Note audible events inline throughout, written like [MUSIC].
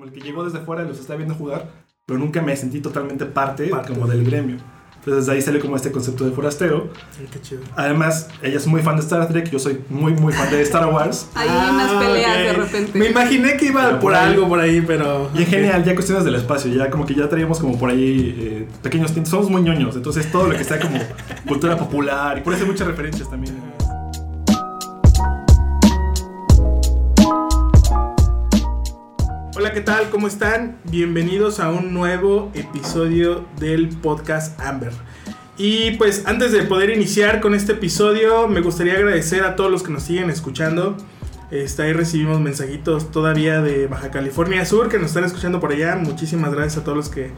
como el que llegó desde fuera y los está viendo jugar, pero nunca me sentí totalmente parte, como del gremio. Entonces de ahí sale como este concepto de forastero. qué chido. Además, ella es muy fan de Star Trek, yo soy muy, muy fan de Star Wars. [LAUGHS] Hay unas Ah, peleas ok. de repente. Me imaginé que iba Pero por algo por ahí, pero. Y en ok. general, ya cuestiones del espacio, ya como que ya traíamos como por ahí eh, pequeños tintos. Somos muy ñoños, entonces todo lo que sea como [LAUGHS] cultura popular y por eso hay muchas referencias también. ¿Qué tal? ¿Cómo están? Bienvenidos a un nuevo episodio del podcast Amber. Y pues antes de poder iniciar con este episodio, me gustaría agradecer a todos los que nos siguen escuchando. Este, ahí recibimos mensajitos todavía de Baja California Sur que nos están escuchando por allá. Muchísimas gracias a todos los que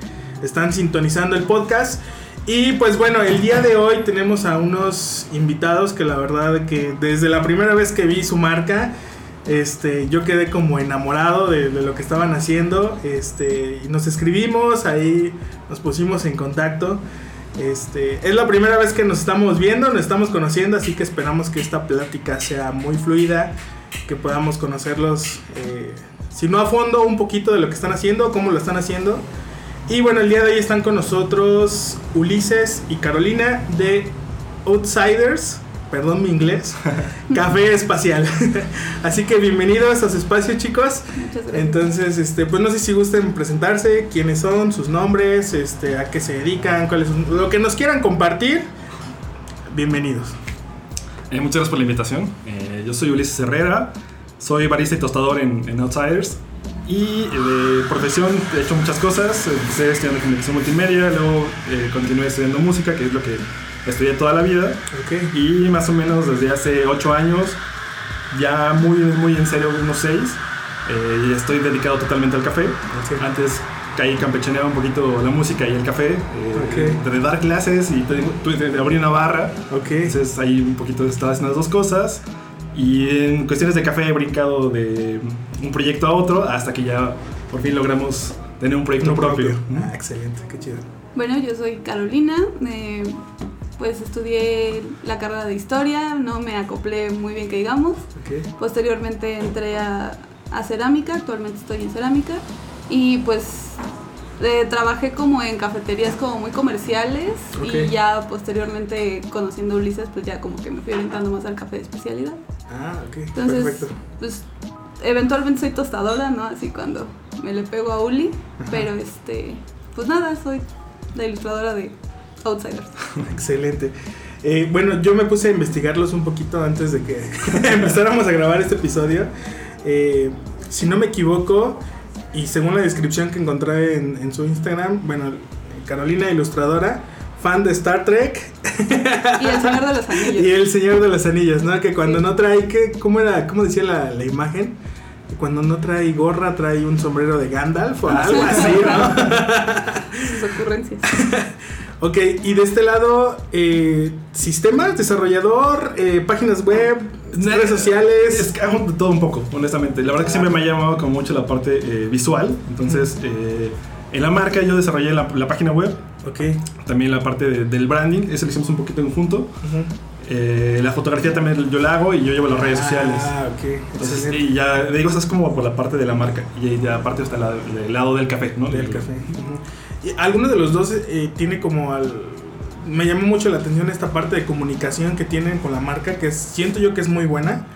están sintonizando el podcast. Y pues bueno, el día de hoy tenemos a unos invitados que la verdad que desde la primera vez que vi su marca, este, yo quedé como enamorado de, lo que estaban haciendo. Este, nos escribimos, ahí nos pusimos en contacto. Este, es la primera vez que nos estamos viendo, nos estamos conociendo, así que esperamos que esta plática sea muy fluida, que podamos conocerlos, eh, si no a fondo, un poquito de lo que están haciendo, cómo lo están haciendo. Y bueno, el día de hoy están con nosotros Ulises y Carolina de Outsiders, perdón mi inglés, [LAUGHS] Café Espacial. [LAUGHS] Así que bienvenidos a su espacio, chicos. Muchas gracias. Entonces, este, pues no sé si gusten presentarse, quiénes son, sus nombres, este, a qué se dedican, cuáles son, lo que nos quieran compartir. Bienvenidos. Eh, muchas gracias por la invitación. Eh, yo soy Ulises Herrera, soy barista y tostador en, en Outsiders. Y eh, de profesión he hecho muchas cosas. Empecé estudiando comunicación multimedia, luego eh, continué estudiando música, que es lo que estudié toda la vida. Ok. Y más o menos desde hace 8 años, ya muy, muy en serio, unos 6, eh, estoy dedicado totalmente al café. Ok. Antes caí campechaneaba un poquito la música y el café, eh, Ok. de dar clases y de, de- de abrir una barra. Ok. Entonces ahí un poquito estaba haciendo las dos cosas. Y en cuestiones de café he brincado de un proyecto a otro hasta que ya por fin logramos tener un proyecto Un propio. Ah, excelente, qué chido. Bueno, yo soy Carolina. eh, pues estudié la carrera de historia, no me acoplé muy bien que digamos. Posteriormente entré a, a cerámica, actualmente estoy en cerámica. Y pues eh, trabajé como en cafeterías como muy comerciales. Y ya posteriormente conociendo a Ulises, pues ya como que me fui orientando más al café de especialidad. Ah, ok. Entonces, Perfecto. pues eventualmente soy tostadora, ¿no? Así cuando me le pego a Uli. Ajá. Pero este, pues nada, soy la ilustradora de Outsiders. [LAUGHS] Excelente. Eh, bueno, yo me puse a investigarlos un poquito antes de que [LAUGHS] empezáramos a grabar este episodio. Eh, si no me equivoco, y según la descripción que encontré en, en su Instagram, bueno, Carolina Ilustradora, fan de Star Trek Y el Señor de los [LAUGHS] Anillos. y El Señor de los Anillos, ¿no? Que cuando no trae, ¿qué, ¿cómo era? ¿Cómo decía la, la imagen? Cuando no trae gorra, trae un sombrero de Gandalf o Ah, algo sí. así, ¿no? Sus ocurrencias. Ok, y de este lado, eh, sistemas, desarrollador, eh, páginas web, redes Es sociales. que hago de todo un poco, honestamente. La verdad que siempre me ha llamado como mucho la parte eh, visual. Entonces, eh, en la marca yo desarrollé la, la página web, Ok. también la parte de- del branding, eso lo hicimos un poquito en conjunto. ujú. Eh, la fotografía también yo la hago y yo llevo las redes sociales. Ah, ok. Entonces, excelente. y ya, digo, eso es como por la parte de la marca. Y ya aparte está la- el lado del café, ¿no? Del café. Alguno de los dos eh, tiene como al. Me llamó mucho la atención esta parte de comunicación que tienen con la marca, que es- siento yo que es muy buena.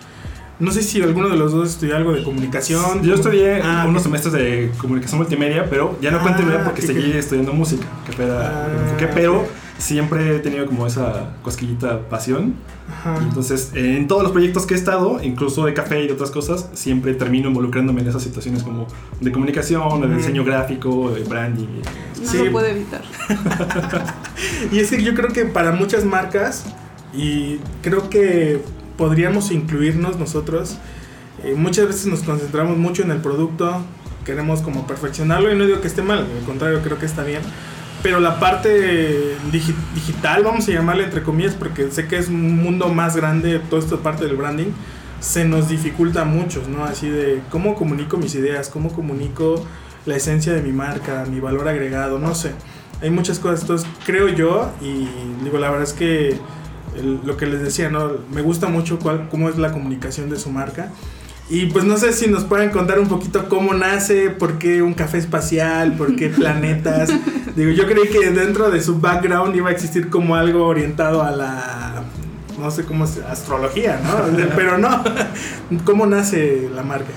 No sé si alguno de los dos estudió algo de comunicación. Yo estudié Ah, unos ok. semestres de comunicación multimedia, pero ya no continué Ah, porque ok, seguí ok. estudiando música, que la- Ah, que pero. Siempre he tenido como esa cosquillita pasión. Ajá. Entonces, en todos los proyectos que he estado, incluso de café y de otras cosas, siempre termino involucrándome en esas situaciones como de comunicación, de diseño gráfico, de branding. No Sí. lo puedo evitar. [LAUGHS] Y es que yo creo que para muchas marcas, y creo que podríamos incluirnos nosotros, eh, muchas veces nos concentramos mucho en el producto, queremos como perfeccionarlo, y no digo que esté mal, al contrario, creo que está bien. Pero la parte digi- digital, vamos a llamarle entre comillas, porque sé que es un mundo más grande, toda esta parte del branding, se nos dificulta a muchos, ¿no? Así de cómo comunico mis ideas, cómo comunico la esencia de mi marca, mi valor agregado, no sé. Hay muchas cosas, entonces creo yo, y digo, la verdad es que lo que les decía, ¿no? Me gusta mucho cuál, cómo es la comunicación de su marca. Y pues no sé si nos pueden contar un poquito cómo nace, por qué un café espacial, por qué [LAUGHS] planetas. Digo, yo creí que dentro de su background iba a existir como algo orientado a la, no sé cómo es, astrología, ¿no? [LAUGHS] Pero no. ¿Cómo nace la marca?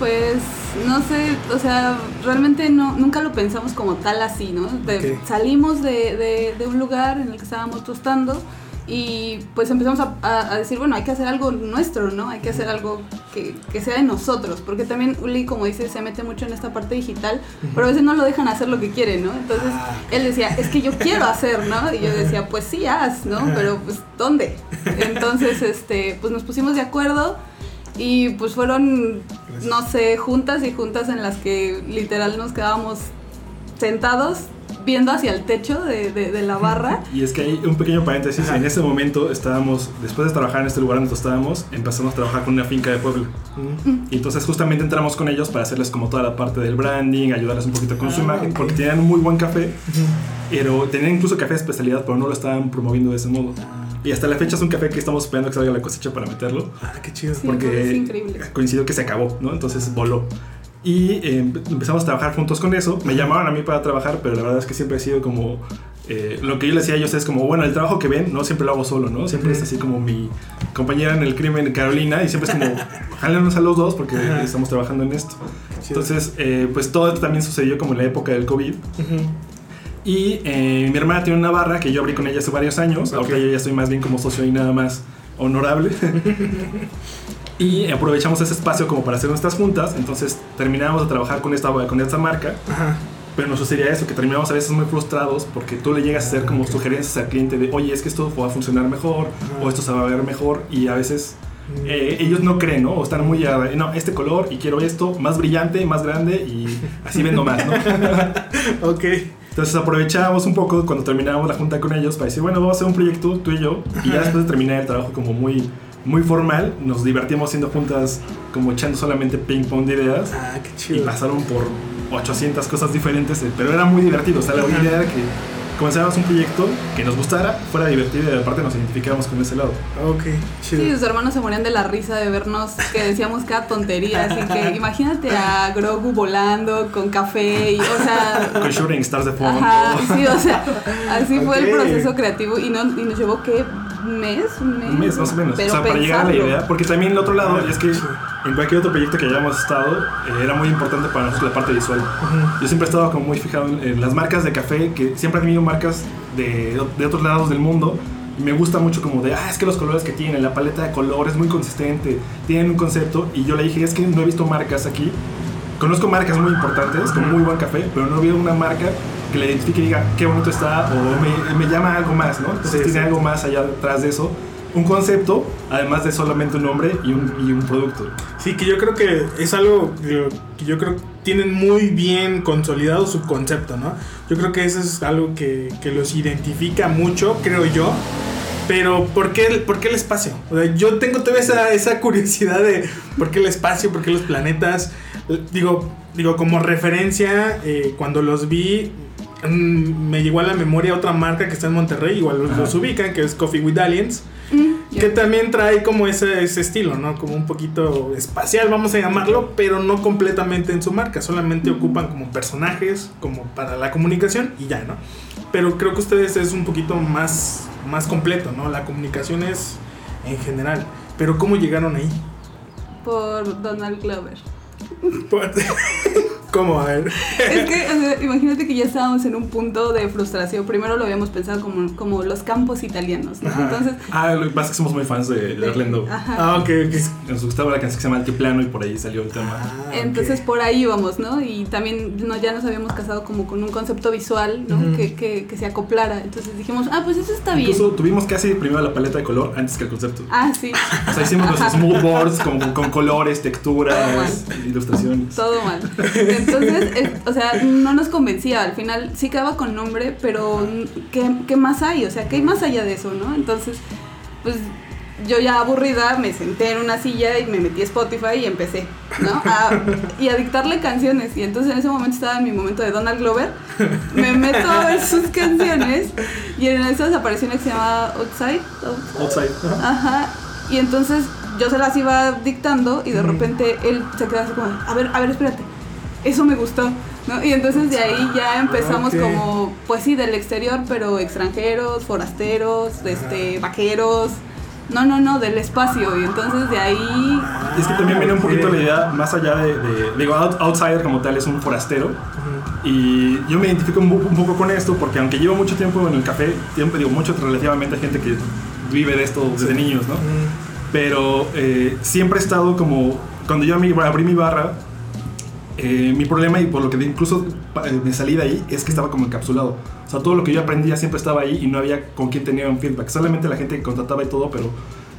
Pues no sé, o sea, realmente no, nunca lo pensamos como tal así, ¿no? De-. Salimos de, de- de un lugar en el que estábamos tostando y pues empezamos a, a- a decir, bueno, hay que hacer algo nuestro, ¿no? Hay que hacer algo que, que sea de nosotros, porque también Uli, como dice, se mete mucho en esta parte digital, pero a veces no lo dejan hacer lo que quiere, ¿no? Entonces Ah. él decía, es que yo quiero hacer, ¿no? Y yo decía, pues sí, haz, ¿no? Pero pues, ¿dónde? Entonces, este, pues nos pusimos de acuerdo y pues fueron, no sé, juntas y juntas en las que literal nos quedábamos sentados viendo hacia el techo de, de- de la barra. Y es que hay un pequeño paréntesis. Ajá. En ese momento estábamos, después de trabajar en este lugar donde estábamos, empezamos a trabajar con una finca de Puebla. Mm. Y entonces justamente entramos con ellos para hacerles como toda la parte del branding, ayudarles un poquito con su Ah, imagen, ok. porque tenían un muy buen café, pero tenían incluso café de especialidad, pero no lo estaban promoviendo de ese modo. Y hasta la fecha es un café que estamos esperando que salga la cosecha para meterlo, Ah, qué chido. Sí. porque es increíble. coincidió que se acabó, ¿no? Entonces voló. Y eh, empezamos a trabajar juntos con eso. Me llamaron a mí para trabajar, pero la verdad es que siempre he sido como... eh, lo que yo les decía a ellos es como, bueno, el trabajo que ven, no siempre lo hago solo, ¿no? Siempre Ujú. es así como mi compañera en el crimen, Carolina, y siempre es como, [LAUGHS] jálenos a los dos porque estamos trabajando en esto. Entonces, eh, pues todo esto también sucedió como en la época del COVID. Ujú. Y eh, mi hermana tiene una barra que yo abrí con ella hace varios años. Ok. Ahorita yo ya estoy más bien como socio y nada más honorable. [LAUGHS] y aprovechamos ese espacio como para hacer nuestras juntas. Entonces terminamos de trabajar con esta, con esta marca. Ajá. Pero nos sucedía eso, que terminamos a veces muy frustrados porque tú le llegas a hacer como sugerencias al cliente de, oye, es que esto va a funcionar mejor Ajá. o esto se va a ver mejor. Y a veces eh, ellos no creen, ¿no? O están muy, no, este color y quiero esto más brillante, más grande y así vendo más, ¿no? [LAUGHS] Ok. Entonces aprovechábamos un poco cuando terminábamos la junta con ellos para decir, bueno, vamos a hacer un proyecto tú y yo. Y ya después de terminar el trabajo como muy, muy formal, nos divertíamos haciendo juntas como echando solamente ping pong de ideas. Ah, qué Y chido. pasaron por 800 cosas diferentes, eh, pero era muy divertido. O sea, la idea era que comenzáramos un proyecto que nos gustara, fuera divertido y aparte nos identificáramos con ese lado. Ok, chido. Sí, sus hermanos se morían de la risa de vernos que decíamos cada tontería, así que [LAUGHS] imagínate a Grogu volando con café y, o sea, Con Shooting Stars de fondo. Ajá, sí, o sea, así fue el proceso creativo y, no, y nos llevó, ¿qué? ¿Un mes? ¿Un mes? Un mes más o menos. Pero o sea, para llegar a la idea. Porque también el otro lado es que en cualquier otro proyecto que hayamos estado, eh, era muy importante para nosotros la parte visual. Ujú. Yo siempre he estado como muy fijado en, en las marcas de café, que siempre han tenido marcas de, de otros lados del mundo. Y me gusta mucho como de, ah, es que los colores que tienen, la paleta de colores es muy consistente, tienen un concepto. Y yo le dije, es que no he visto marcas aquí. Conozco marcas muy importantes, con muy buen café, pero no he visto una marca que le identifique y diga, qué bonito está, o me, me llama algo más, ¿no? Entonces Sí, tiene sí. algo más allá detrás de eso. Un concepto, además de solamente un nombre y un, y un producto. Sí, que yo creo que es algo que yo creo que tienen muy bien consolidado su concepto, ¿no? Yo creo que eso es algo que, que los identifica mucho, creo yo. Pero, ¿por qué, el- por qué el espacio? O sea, yo tengo todavía esa, esa curiosidad de por qué el espacio, por qué los planetas. Digo, digo como referencia, eh, cuando los vi, mm, me llegó a la memoria otra marca que está en Monterrey, igual los, Ajá. los ubican, que es Coffee with Aliens. Mm, Que también trae como ese, ese estilo, ¿no? Como un poquito espacial, vamos a llamarlo, pero no completamente en su marca. Solamente ocupan como personajes, como para la comunicación y ya, ¿no? Pero creo que ustedes es un poquito más, más completo, ¿no? La comunicación es en general. Pero ¿cómo llegaron ahí? Por Donald Glover. [LAUGHS] ¿Cómo? A ver. Es que, [LAUGHS] o sea, imagínate que ya estábamos en un punto de frustración. Primero lo habíamos pensado como, como los campos italianos, ¿no? Ajá. Entonces, Ah, lo que pasa es que somos muy fans de, de Orlando. Ajá. Ah, ok, ok. Nos gustaba la canción que se llama Altiplano y por ahí salió el tema. Ah, Entonces por ahí íbamos, ¿no? Y también no, ya nos habíamos casado como con un concepto visual, ¿no? Que, que, que se acoplara. Entonces dijimos, ah, pues eso está bien. Incluso tuvimos casi primero la paleta de color antes que el concepto. Ah, sí, O sea, hicimos nuestros mood boards con, con colores, Todo texturas, ilustraciones. todo mal. Entonces, [LAUGHS] es- o sea, no nos convencía. Al final sí quedaba con nombre, pero ¿qué, qué más hay? O sea, ¿qué hay más allá de eso, no? Entonces, pues yo ya aburrida me senté en una silla y me metí a Spotify y empecé, ¿no? A, y a dictarle canciones. Y entonces en ese momento estaba en mi momento de Donald Glover. Me meto a ver sus canciones y en esas apareció una que se llamaba Outside. Outside. Ajá. Y entonces yo se las iba dictando y de repente él se quedaba así como, a ver, a ver, espérate, eso me gustó. ¿no? Y entonces de ahí ya empezamos como, pues sí, del exterior, pero extranjeros, forasteros, este, vaqueros. No, no, no, del espacio. Y entonces de ahí Y es que también viene un poquito la idea más allá de, de- digo, out- outsider como tal es un forastero. Y yo me identifico un, po- un poco con esto porque aunque llevo mucho tiempo en el café, tiempo, digo, mucho relativamente gente que vive de esto desde niños, ¿no? Pero eh, siempre he estado como, cuando yo abrí mi barra, eh, mi problema y por lo que incluso eh, me salí de ahí es que estaba como encapsulado. O sea, todo lo que yo aprendía siempre estaba ahí y no había con quién tenía un feedback. Solamente la gente que contrataba y todo, pero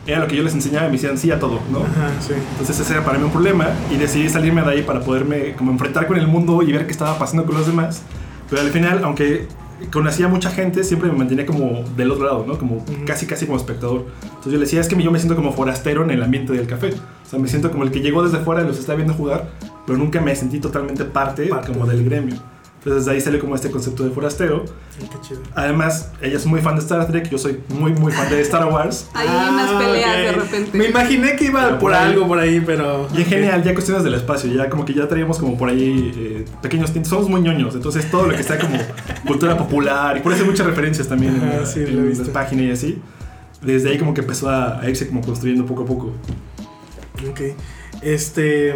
era lo que yo les enseñaba y me decían sí a todo, ¿no? Ajá, sí. Entonces ese era para mí un problema y decidí salirme de ahí para poderme como enfrentar con el mundo y ver qué estaba pasando con los demás. Pero al final, aunque conocía mucha gente, siempre me mantenía como del otro lado, ¿no? Como casi casi como espectador. Entonces yo le decía, es que yo me siento como forastero en el ambiente del café. O sea, me siento como el que llegó desde fuera y los está viendo jugar, pero nunca me sentí totalmente parte, Parte. como del gremio. Entonces de ahí sale como este concepto de forastero. Qué chido. Además, ella es muy fan de Star Trek, yo soy muy muy fan de Star Wars. [LAUGHS] hay unas Ah, peleas de ok. repente. Me imaginé que iba Pero por por ahí. algo por ahí, pero. Y en general, ya cuestiones del espacio, ya como que ya traíamos como por ahí eh, pequeños tintes. Somos muy ñoños, entonces todo lo que sea como [LAUGHS] cultura popular, y por eso hay muchas referencias también en, Ajá, la- sí, en las páginas y así. Desde ahí como que empezó a, a irse como construyendo poco a poco. Ok. Este.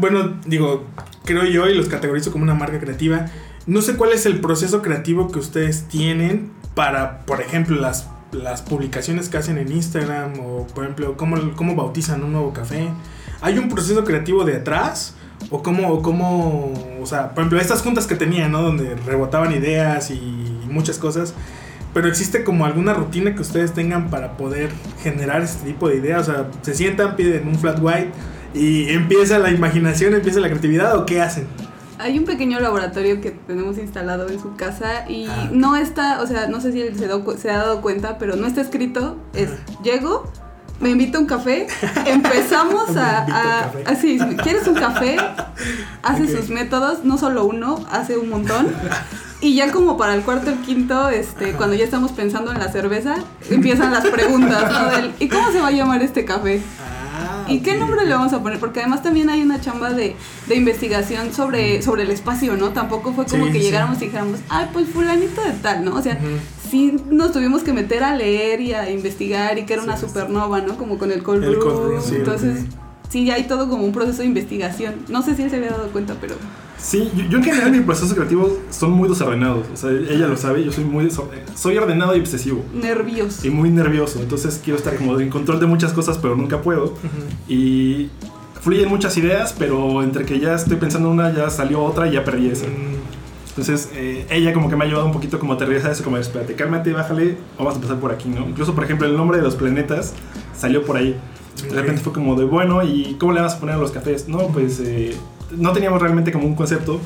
Bueno, digo, creo yo y los categorizo como una marca creativa. No sé cuál es el proceso creativo que ustedes tienen para, por ejemplo, las, las publicaciones que hacen en Instagram o, por ejemplo, cómo, cómo bautizan un nuevo café. ¿Hay un proceso creativo de atrás? ¿O cómo, o cómo, o sea, por ejemplo, estas juntas que tenían, ¿no? Donde rebotaban ideas y muchas cosas. Pero existe como alguna rutina que ustedes tengan para poder generar este tipo de ideas. O sea, se sientan, piden un flat white y empieza la imaginación, empieza la creatividad o qué hacen. Hay un pequeño laboratorio que tenemos instalado en su casa y Ah. no está, o sea, no sé si él se, do- se ha dado cuenta, pero no está escrito. Es, llego, me invito a un café, [LAUGHS] empezamos a... invito a un a- café. así, ¿quieres un café? Hace sus métodos, no solo uno, hace un montón. [LAUGHS] Y ya como para el cuarto, el quinto, este, cuando ya estamos pensando en la cerveza, empiezan las preguntas, ¿no? Del, ¿Y cómo se va a llamar este café? Ah, ¿Y qué nombre le vamos a poner? Porque además también hay una chamba de, de investigación sobre, sobre el espacio, ¿no? Tampoco fue como Sí, que sí. llegáramos y dijéramos, ay, pues fulanito de tal, ¿no? O sea, Ujú. sí nos tuvimos que meter a leer y a investigar y que era una supernova, ¿no? Como con el cold El brew. cold Entonces. Sí, hay todo como un proceso de investigación. No sé si él se había dado cuenta, pero Sí, yo, yo en general mis procesos creativos son muy desordenados. O sea, ella lo sabe, yo soy muy soy ordenado y obsesivo. nervioso. Y muy nervioso, entonces quiero estar como en control de muchas cosas, pero nunca puedo. Ujú. Y fluyen muchas ideas, pero entre que ya estoy pensando en una, ya salió otra y ya perdí esa. Mm, Entonces, eh, ella como que me ha ayudado un poquito como a aterrizar eso, como espérate, cálmate, bájale, vamos a empezar por aquí, ¿no? Incluso, por ejemplo, el nombre de los planetas salió por ahí. De repente fue como de, bueno, ¿y cómo le vas a poner a los cafés? No, pues eh, no teníamos realmente como un concepto.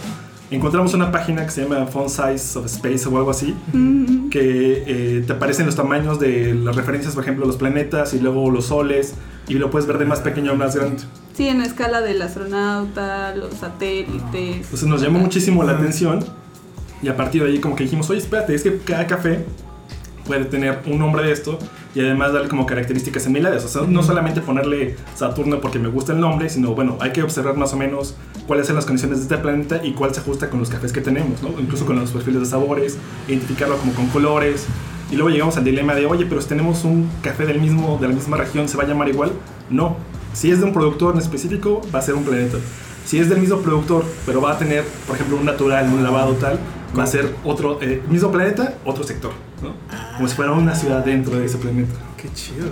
Encontramos una página que se llama Font Size of Space o algo así, Mm, que eh, te aparecen los tamaños de las referencias, por ejemplo, los planetas y luego los soles, y lo puedes ver de más pequeño a más grande. Sí, en la escala del astronauta, los satélites. Entonces nos llamó muchísimo la atención y a partir de ahí como que dijimos, oye, espérate, es que cada café puede tener un nombre de esto y además darle como características similares. O sea, no solamente ponerle Saturno porque me gusta el nombre, sino bueno, hay que observar más o menos cuáles son las condiciones de este planeta y cuál se ajusta con los cafés que tenemos, ¿no? Incluso con los perfiles de sabores, identificarlo como con colores. Y luego llegamos al dilema de, oye, pero si tenemos un café del mismo, de la misma región, ¿se va a llamar igual? No. Si es de un productor en específico, va a ser un planeta. Si es del mismo productor, pero va a tener, por ejemplo, un natural, un lavado tal, va a ser otro, eh, mismo planeta, otro sector, ¿no? Como si fuera una ciudad dentro de ese planeta. Qué chido.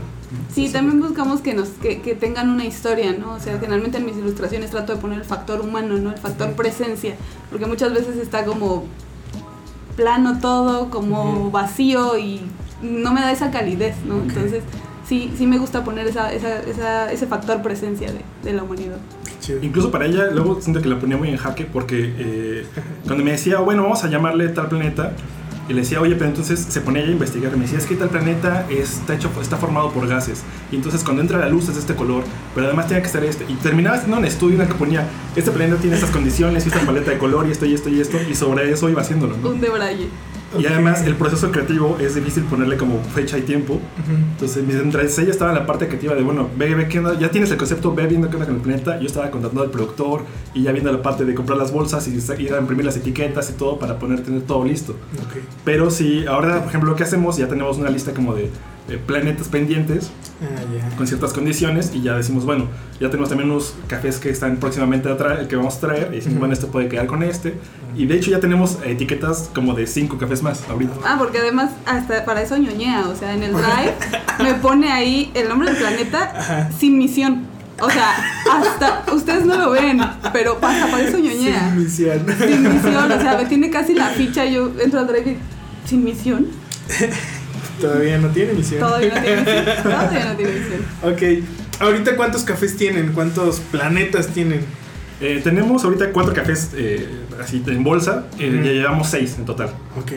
Sí, también buscamos que nos que, que tengan una historia, ¿no? O sea, generalmente en mis ilustraciones trato de poner el factor humano, ¿no? El factor presencia, porque muchas veces está como plano todo, como vacío y no me da esa calidez, ¿no? Ok. Entonces, sí, sí me gusta poner esa, esa, esa, ese factor presencia de, de la humanidad. Qué chido. Incluso para ella, luego siento que la ponía muy en jaque porque eh, cuando me decía, bueno, vamos a llamarle tal planeta, y le decía, oye, pero entonces se ponía a investigar me decía, es que tal planeta está, hecho, está formado por gases. Y entonces cuando entra la luz es de este color, pero además tiene que ser este. Y terminaba haciendo un estudio en el que ponía, este planeta tiene estas condiciones y esta paleta de color y esto y esto y esto, y sobre eso iba haciéndolo, ¿no? Un debraye. Y además el proceso creativo es difícil ponerle como fecha y tiempo. Ujú. Entonces, mientras ella estaba en la parte creativa de, bueno, ve, ve qué onda, ya tienes el concepto, ve viendo qué onda con el planeta. Yo estaba contactando al productor y ya viendo la parte de comprar las bolsas y ir a imprimir las etiquetas y todo para poner, tener todo listo. Ok. Pero si ahora, por ejemplo, lo que hacemos, ya tenemos una lista como de, de planetas pendientes Ah, ya. con ciertas condiciones y ya decimos, bueno, ya tenemos también unos cafés que están próximamente a traer, que vamos a traer y decimos, Ujú. bueno, este puede quedar con este. Y de hecho ya tenemos etiquetas como de cinco cafés más ahorita. Ah, porque además hasta para eso ñoñea, o sea, en el drive me pone ahí el nombre del planeta Ajá. sin misión. O sea, hasta ustedes no lo ven, pero pasa para eso ñoñea. Sin misión. Sin misión, o sea, me tiene casi la ficha, yo entro al drive sin misión. [LAUGHS] [LAUGHS] Todavía no tiene misión. Todavía no tiene misión. [LAUGHS] Todavía no tiene misión. Ok. Ahorita, ¿cuántos cafés tienen? ¿Cuántos planetas tienen? Eh, tenemos ahorita cuatro cafés eh, así en bolsa, eh, ya llevamos seis en total. Ok.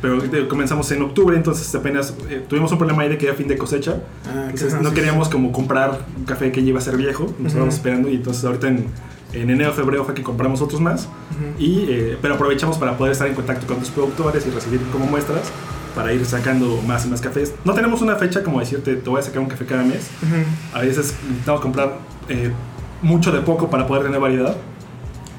Pero eh, comenzamos en octubre, entonces apenas eh, tuvimos un problema ahí de que era fin de cosecha. Ah, Entonces no sí, queríamos como comprar un café que ya iba a ser viejo, nos estábamos esperando y entonces ahorita en, en enero, febrero fue que compramos otros más. Y, eh, pero aprovechamos para poder estar en contacto con los productores y recibir como muestras para ir sacando más y más cafés. No tenemos una fecha como decirte, te voy a sacar un café cada mes. Ujú. A veces necesitamos comprar eh, mucho de poco para poder tener variedad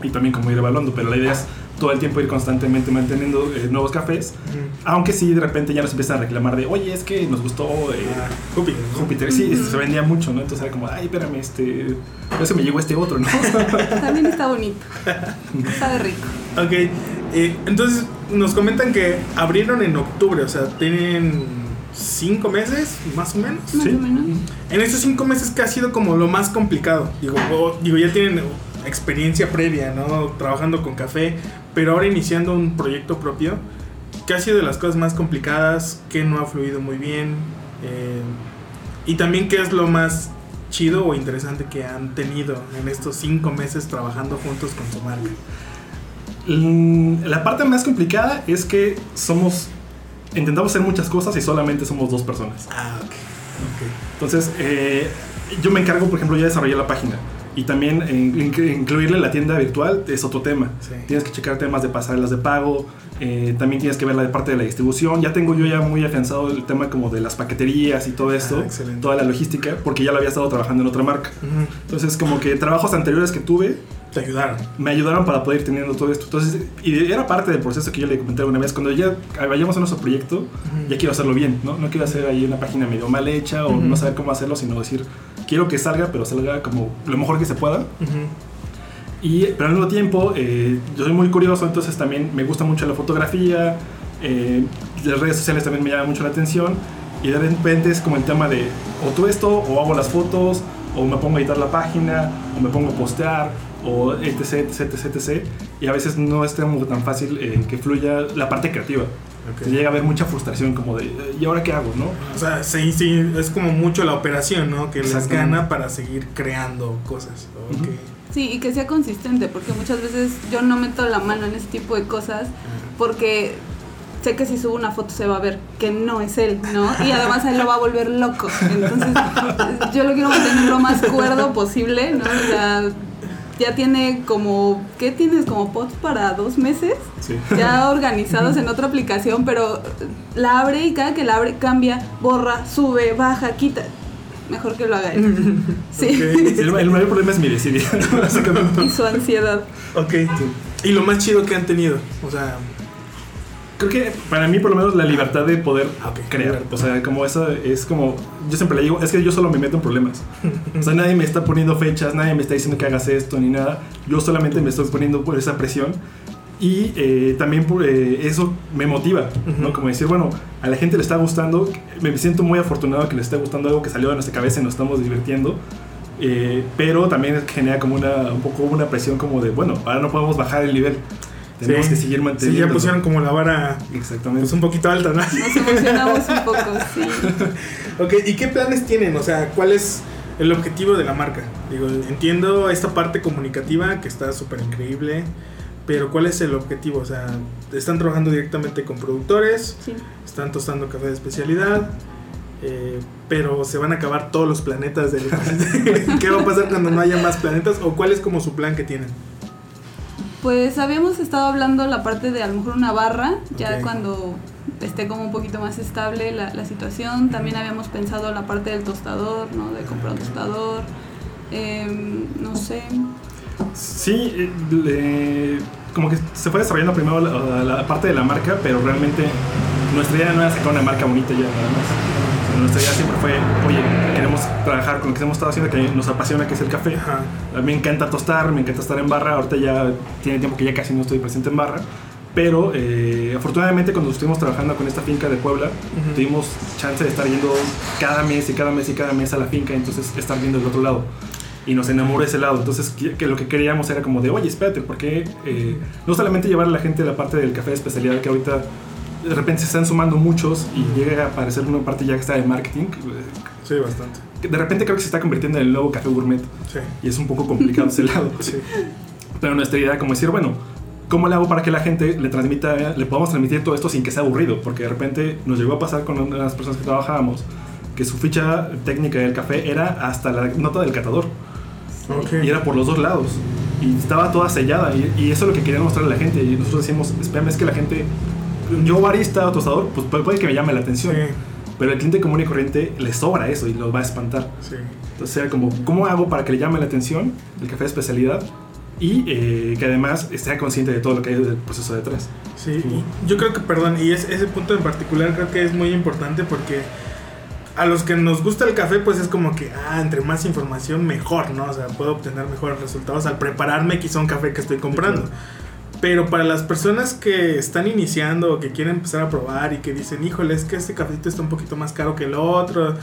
y también como ir evaluando, pero la idea es todo el tiempo ir constantemente manteniendo eh, nuevos cafés, Ujú. aunque sí de repente ya nos empiezan a reclamar de, oye, es que nos gustó eh, Ah, Júpiter. ¿no? Júpiter, sí, Ujú. se vendía mucho, ¿no? Entonces era como, ay, espérame, este, ya se me llegó este otro, ¿no? También está bonito. [LAUGHS] Sabe rico. Ok, eh, entonces nos comentan que abrieron en octubre, o sea, tienen cinco meses, más o menos. Más Sí. o menos. En estos cinco meses, ¿qué ha sido como lo más complicado? Digo, o- digo ya tienen experiencia previa, ¿no? Trabajando con café, pero ahora iniciando un proyecto propio, ¿qué ha sido de las cosas más complicadas? ¿Qué no ha fluido muy bien? Eh, y también, ¿qué es lo más chido o interesante que han tenido en estos cinco meses trabajando juntos con su marca? Mm, La parte más complicada es que somos, intentamos hacer muchas cosas y solamente somos dos personas. Ah, ok. Entonces, eh, yo me encargo, por ejemplo, ya desarrollé la página. Y también incluirle la tienda virtual es otro tema. Sí. Tienes que checar temas de pasarelas de pago, eh, también tienes que ver la parte de la distribución. Ya tengo yo ya muy afianzado el tema como de las paqueterías y todo esto, Ah, excelente. toda la logística, porque ya lo había estado trabajando en otra marca. Ujú. Entonces, como que trabajos anteriores que tuve Te ayudaron. me ayudaron para poder ir teniendo todo esto. Entonces, y era parte del proceso que yo le comenté alguna vez. Cuando ya vayamos a nuestro proyecto, ya quiero hacerlo bien, ¿no? No quiero hacer ahí una página medio mal hecha o Ujú. no saber cómo hacerlo, sino decir, quiero que salga, pero salga como lo mejor que se pueda. Ujú. Y, pero al mismo tiempo, eh, yo soy muy curioso, entonces también me gusta mucho la fotografía, eh, las redes sociales también me llaman mucho la atención. Y de repente es como el tema de, o tú esto, o hago las fotos, o me pongo a editar la página, o me pongo a postear, o etc, etc, etc, etc. Y a veces no es tan, tan fácil eh, que fluya la parte creativa. Ok. Llega a haber mucha frustración como de, ¿y ahora qué hago? ¿no? O sea, sí, sí, es como mucho la operación, ¿no? Que les gana para seguir creando cosas. Sí, y que sea consistente, porque muchas veces yo no meto la mano en ese tipo de cosas porque sé que si subo una foto se va a ver que no es él, ¿no? Y además él lo va a volver loco. Entonces, yo lo quiero mantener lo más cuerdo posible, ¿no? O sea, ya tiene como, ¿qué tienes? Como posts para dos meses, Sí. ya [LAUGHS] organizados en otra aplicación, pero la abre y cada que la abre cambia, borra, sube, baja, quita. Mejor que lo haga él. [LAUGHS] Sí. El, el mayor problema es mi desidia, [LAUGHS] básicamente. Y su ansiedad. Ok. Y lo más chido que han tenido. O sea, Creo que para mí por lo menos la libertad de poder Ah, ok. crear, o sea, como eso es como, yo siempre le digo, es que yo solo me meto en problemas. O sea, nadie me está poniendo fechas, nadie me está diciendo que hagas esto ni nada. Yo solamente me estoy poniendo por esa presión. Y eh, también eh, eso me motiva, ¿no? Ujú. Como decir, bueno, a la gente le está gustando, me siento muy afortunado que le esté gustando algo que salió de nuestra cabeza y nos estamos divirtiendo. Eh, pero también genera como una, un poco una presión como de, bueno, ahora no podemos bajar el nivel. Tenemos sí. que seguir Sí, manteniendo. ya pusieron como la vara Exactamente. pues, un poquito alta, ¿no? Nos emocionamos un poco, sí. [LAUGHS] Ok, ¿y qué planes tienen? O sea, ¿cuál es el objetivo de la marca? Digo, entiendo esta parte comunicativa que está súper increíble, pero ¿cuál es el objetivo? O sea, ¿están trabajando directamente con productores? sí. Están tostando café de especialidad, eh, pero se van a acabar todos los planetas del... [LAUGHS] ¿Qué va a pasar cuando no haya más planetas? ¿O cuál es como su plan que tienen? Pues habíamos estado hablando la parte de a lo mejor una barra, ya cuando esté como un poquito más estable la, la situación. También habíamos pensado la parte del tostador, ¿no? De comprar un tostador. Em, no sé. Sí, eh, como que se fue desarrollando primero la, la parte de la marca, pero realmente nuestra idea no era sacar una marca bonita ya nada más. Nuestra idea siempre fue, oye, queremos trabajar con lo que hemos estado haciendo, que nos apasiona, que es el café. Ajá. A mí me encanta tostar, me encanta estar en barra. Ahorita ya tiene tiempo que ya casi no estoy presente en barra. Pero eh, afortunadamente cuando estuvimos trabajando con esta finca de Puebla, Ujú. tuvimos chance de estar yendo cada mes y cada mes y cada mes a la finca, entonces estar viendo el otro lado. Y nos enamoró ese lado. Entonces que, que lo que queríamos era como de, oye, espérate, porque eh, no solamente llevar a la gente a la parte del café de especialidad, que ahorita de repente se están sumando muchos y llega a aparecer una parte ya que está de marketing, eh, Sí, bastante. de repente creo que se está convirtiendo en el nuevo café gourmet. Sí. Y es un poco complicado ese lado. [LAUGHS] Sí. Pero nuestra idea como decir, bueno, ¿cómo le hago para que la gente le transmita, le podamos transmitir todo esto sin que sea aburrido? Porque de repente nos llegó a pasar con las personas que trabajábamos que su ficha técnica del café era hasta la nota del catador. Y era por los dos lados. Y estaba toda sellada. Y, y eso es lo que quería mostrar a la gente. Y nosotros decíamos, espérame, es que la gente, yo barista o tostador, pues puede, puede que me llame la atención. Sí. Pero al cliente común y corriente le sobra eso y lo va a espantar. Sí. Entonces era como, ¿cómo hago para que le llame la atención el café de especialidad? Y eh, que además esté consciente de todo lo que hay del proceso detrás. Sí, yo creo que, perdón, y es, ese punto en particular creo que es muy importante porque a los que nos gusta el café, pues es como que, ah, entre más información, mejor, ¿no? O sea, puedo obtener mejores resultados al prepararme quizá un café que estoy comprando. claro. Pero para las personas que están iniciando o que quieren empezar a probar y que dicen, híjole, es que este cafecito está un poquito más caro que el otro,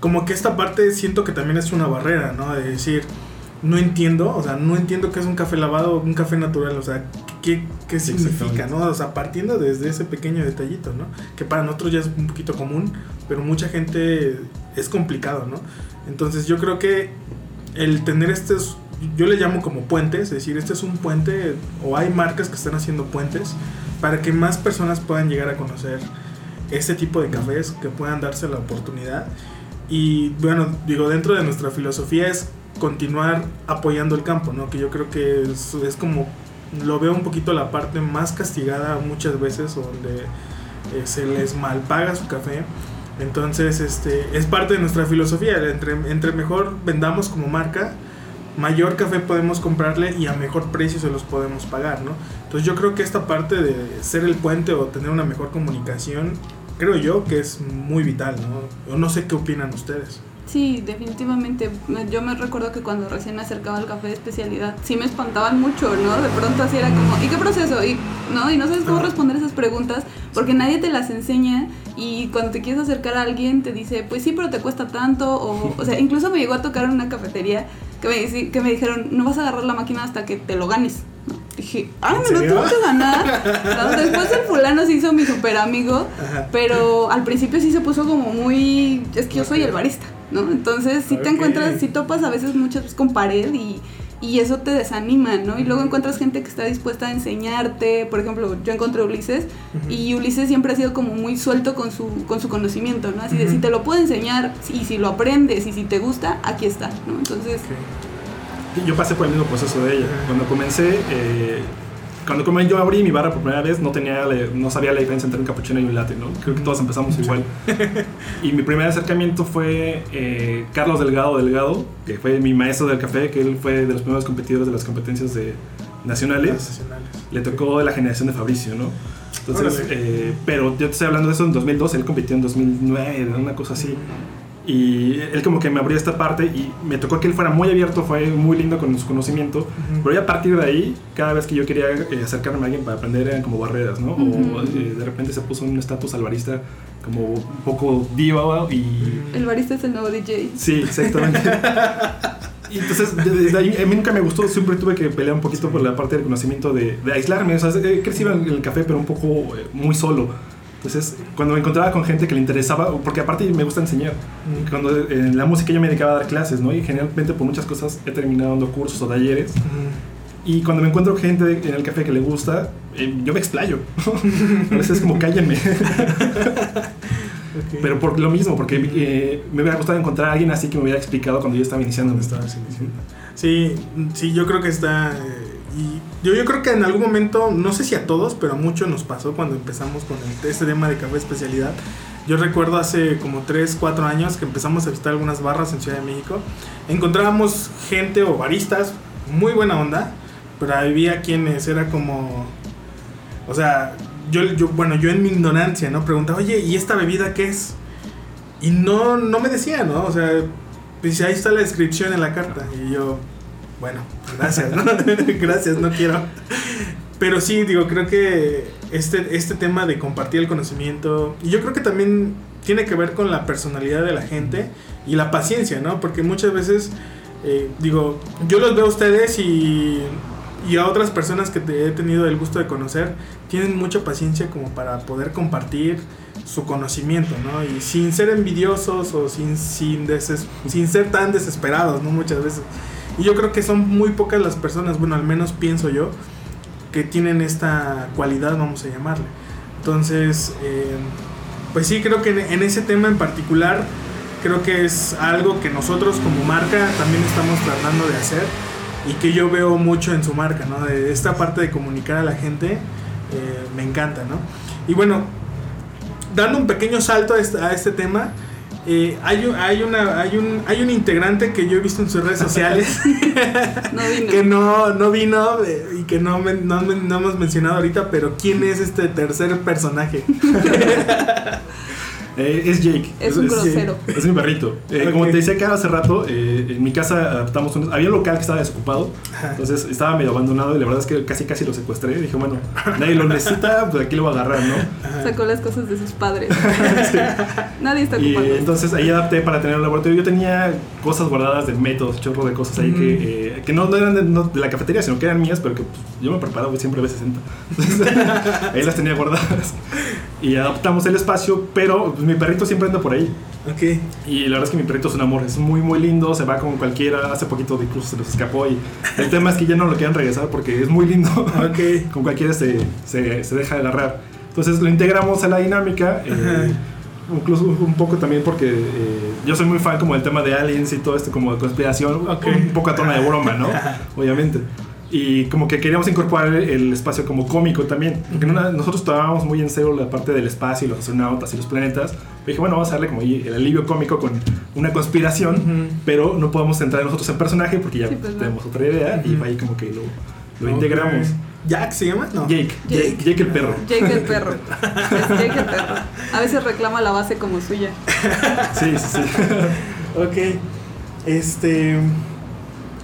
como que esta parte siento que también es una barrera, ¿no? De decir, no entiendo, o sea, no entiendo qué es un café lavado, un café natural, o sea, qué, qué significa. ¿no? O sea, partiendo desde ese pequeño detallito, ¿no? Que para nosotros ya es un poquito común, pero mucha gente es complicado, ¿no? Entonces yo creo que el tener estos, yo le llamo como puentes, es decir, este es un puente, o hay marcas que están haciendo puentes para que más personas puedan llegar a conocer este tipo de cafés, que puedan darse la oportunidad. Y bueno, digo, dentro de nuestra filosofía es continuar apoyando el campo, ¿no? Que yo creo que es, como, lo veo un poquito la parte más castigada muchas veces, donde eh, se les malpaga su café. Entonces, este, es parte de nuestra filosofía. Entre, entre mejor vendamos como marca, mayor café podemos comprarle y a mejor precio se los podemos pagar, ¿no? Entonces yo creo que esta parte de ser el puente o tener una mejor comunicación, creo yo que es muy vital, ¿no? Yo no sé qué opinan ustedes. Sí, definitivamente. Me- Yo me recuerdo que cuando recién me acercaba al café de especialidad, sí me espantaban mucho, ¿no? De pronto así era como, ¿y qué proceso? Y, ¿no? y no sabes cómo responder esas preguntas porque nadie te las enseña y cuando te quieres acercar a alguien te dice, pues sí, pero te cuesta tanto. O, o sea, incluso me llegó a tocar en una cafetería que me, dici- que me dijeron, no vas a agarrar la máquina hasta que te lo ganes. Dije, ¿En me lo tengo que ganar. Después el fulano se hizo mi super amigo, Ajá. pero al principio sí se puso como muy, es que yo soy el barista. ¿no? Entonces, si te encuentras, si topas a veces muchas veces con pared y, y eso te desanima, ¿no? Y luego encuentras gente que está dispuesta a enseñarte. Por ejemplo, yo encontré a Ulises y Ulises siempre ha sido como muy suelto con su, con su conocimiento, ¿no? Así de si te lo puedo enseñar y si lo aprendes y si te gusta, aquí está, ¿no? Entonces, Yo pasé por el mismo proceso de ella. Cuando comencé, eh, cuando yo abrí mi barra por primera vez, no, tenía, no sabía la diferencia entre un cappuccino y un latte, ¿no? Creo que todos empezamos Sí. igual. y mi primer acercamiento fue eh, Carlos Delgado Delgado, que fue mi maestro del café, que él fue de los primeros competidores de las competencias de nacionales. Nacionales. Le tocó la generación de Fabricio, ¿no? Entonces, eh, pero yo te estoy hablando de eso en 2002, él compitió en 2009, una cosa así. Y él como que me abrió esta parte y me tocó que él fuera muy abierto, fue muy lindo con su conocimiento. Ujú. Pero ya a partir de ahí, cada vez que yo quería eh, acercarme a alguien para aprender eran como barreras, ¿no? Ujú. O eh, de repente se puso un estatus al barista como un poco diva y... el barista es el nuevo DJ. Sí, exactamente. [LAUGHS] Y entonces, de- desde ahí, a mí nunca me gustó, siempre tuve que pelear un poquito por la parte del conocimiento de, de aislarme. O sea, he crecido en el café, pero un poco eh, muy solo. Entonces, cuando me encontraba con gente que le interesaba, porque aparte me gusta enseñar, Mm. cuando eh, en la música yo me dedicaba a dar clases, ¿no? Y generalmente por muchas cosas he terminado dando cursos o talleres. Ujú. Y cuando me encuentro gente en el café que le gusta, eh, yo me explayo. [LAUGHS] a veces es como cállenme. [LAUGHS] Pero por lo mismo, porque eh, me hubiera gustado encontrar a alguien así que me hubiera explicado cuando yo estaba iniciando. Cuando estabas iniciando. Sí, sí, yo creo que está. Y Yo, creo que en algún momento, no sé si a todos, pero a muchos nos pasó cuando empezamos con este tema de café especialidad. Yo recuerdo hace como 3, 4 años que empezamos a visitar algunas barras en Ciudad de México. Encontrábamos gente o baristas muy buena onda, pero había quienes era como... O sea, yo, yo, bueno, yo en mi ignorancia, ¿no? Preguntaba, oye, ¿y esta bebida qué es? Y no, no me decía, ¿no? O sea, dice, ahí está la descripción en la carta. Y yo, bueno, gracias, ¿no? [LAUGHS] gracias, no quiero. Pero sí, digo, creo que este, este tema de compartir el conocimiento, y yo creo que también tiene que ver con la personalidad de la gente y la paciencia, ¿no? Porque muchas veces, eh, digo, yo los veo a ustedes y, y a otras personas que te he tenido el gusto de conocer, tienen mucha paciencia como para poder compartir su conocimiento, ¿no? Y sin ser envidiosos o sin, sin, sin ser tan desesperados, ¿no? Muchas veces. Y yo creo que son muy pocas las personas, bueno, al menos pienso yo, que tienen esta cualidad, vamos a llamarle. Entonces, eh, pues sí, creo que en, ese tema en particular, creo que es algo que nosotros como marca también estamos tratando de hacer y que yo veo mucho en su marca, ¿no? De esta parte de comunicar a la gente, eh, me encanta, ¿no? Y bueno, dando un pequeño salto a este, a este tema, eh, hay, un- hay, una, hay, un, hay un integrante que yo he visto en sus redes sociales [LAUGHS] No vino. [LAUGHS] que no, no vino eh, y que no, men- no, no hemos mencionado ahorita, pero ¿quién es este tercer personaje? [LAUGHS] Eh, es Jake. Es un grosero. Es mi perrito. Eh. Como te decía acá hace rato, eh, en mi casa adaptamos un, había un local que estaba desocupado. Entonces estaba medio abandonado y la verdad es que casi casi lo secuestré. Dije, bueno, nadie lo necesita, pues aquí lo voy a agarrar, ¿no? Sacó las cosas de sus padres. [LAUGHS] Nadie está Y ocupando. eh, entonces ahí adapté para tener un laboratorio. Yo tenía cosas guardadas de métodos, chorro de cosas ahí que, eh, que no, no eran de, no de la cafetería, sino que eran mías, pero que pues, yo me preparaba siempre B60. Entonces, [LAUGHS] ahí las tenía guardadas. Y adaptamos el espacio, pero pues, mi perrito siempre anda por ahí. Ok. Y la verdad es que mi perrito es un amor, es muy muy lindo, se va con cualquiera, hace poquito incluso se nos escapó y el tema es que ya no lo quieren regresar porque es muy lindo, Ok. [LAUGHS] con cualquiera se, se, se deja agarrar. Entonces lo integramos a la dinámica, eh, incluso un poco también porque eh, yo soy muy fan como del tema de aliens y todo esto como de conspiración, Ok. un poco a tono de broma, ¿no? [LAUGHS] Obviamente. Y como que queríamos incorporar el espacio como cómico también. Porque nosotros tomábamos muy en serio la parte del espacio y los astronautas y los planetas. Pero dije, bueno, vamos a darle como el alivio cómico con una conspiración. Pero no podemos entrar nosotros en personaje porque ya Sí, pues no. tenemos otra idea. Y Ujú. ahí como que lo, lo integramos. ¿Jack se llama? No. Jake, Jake, Jake el perro. Jake el [LAUGHS] perro. Es Jake el perro. A veces reclama la base como suya. Sí, sí, sí. [LAUGHS] Ok. Este.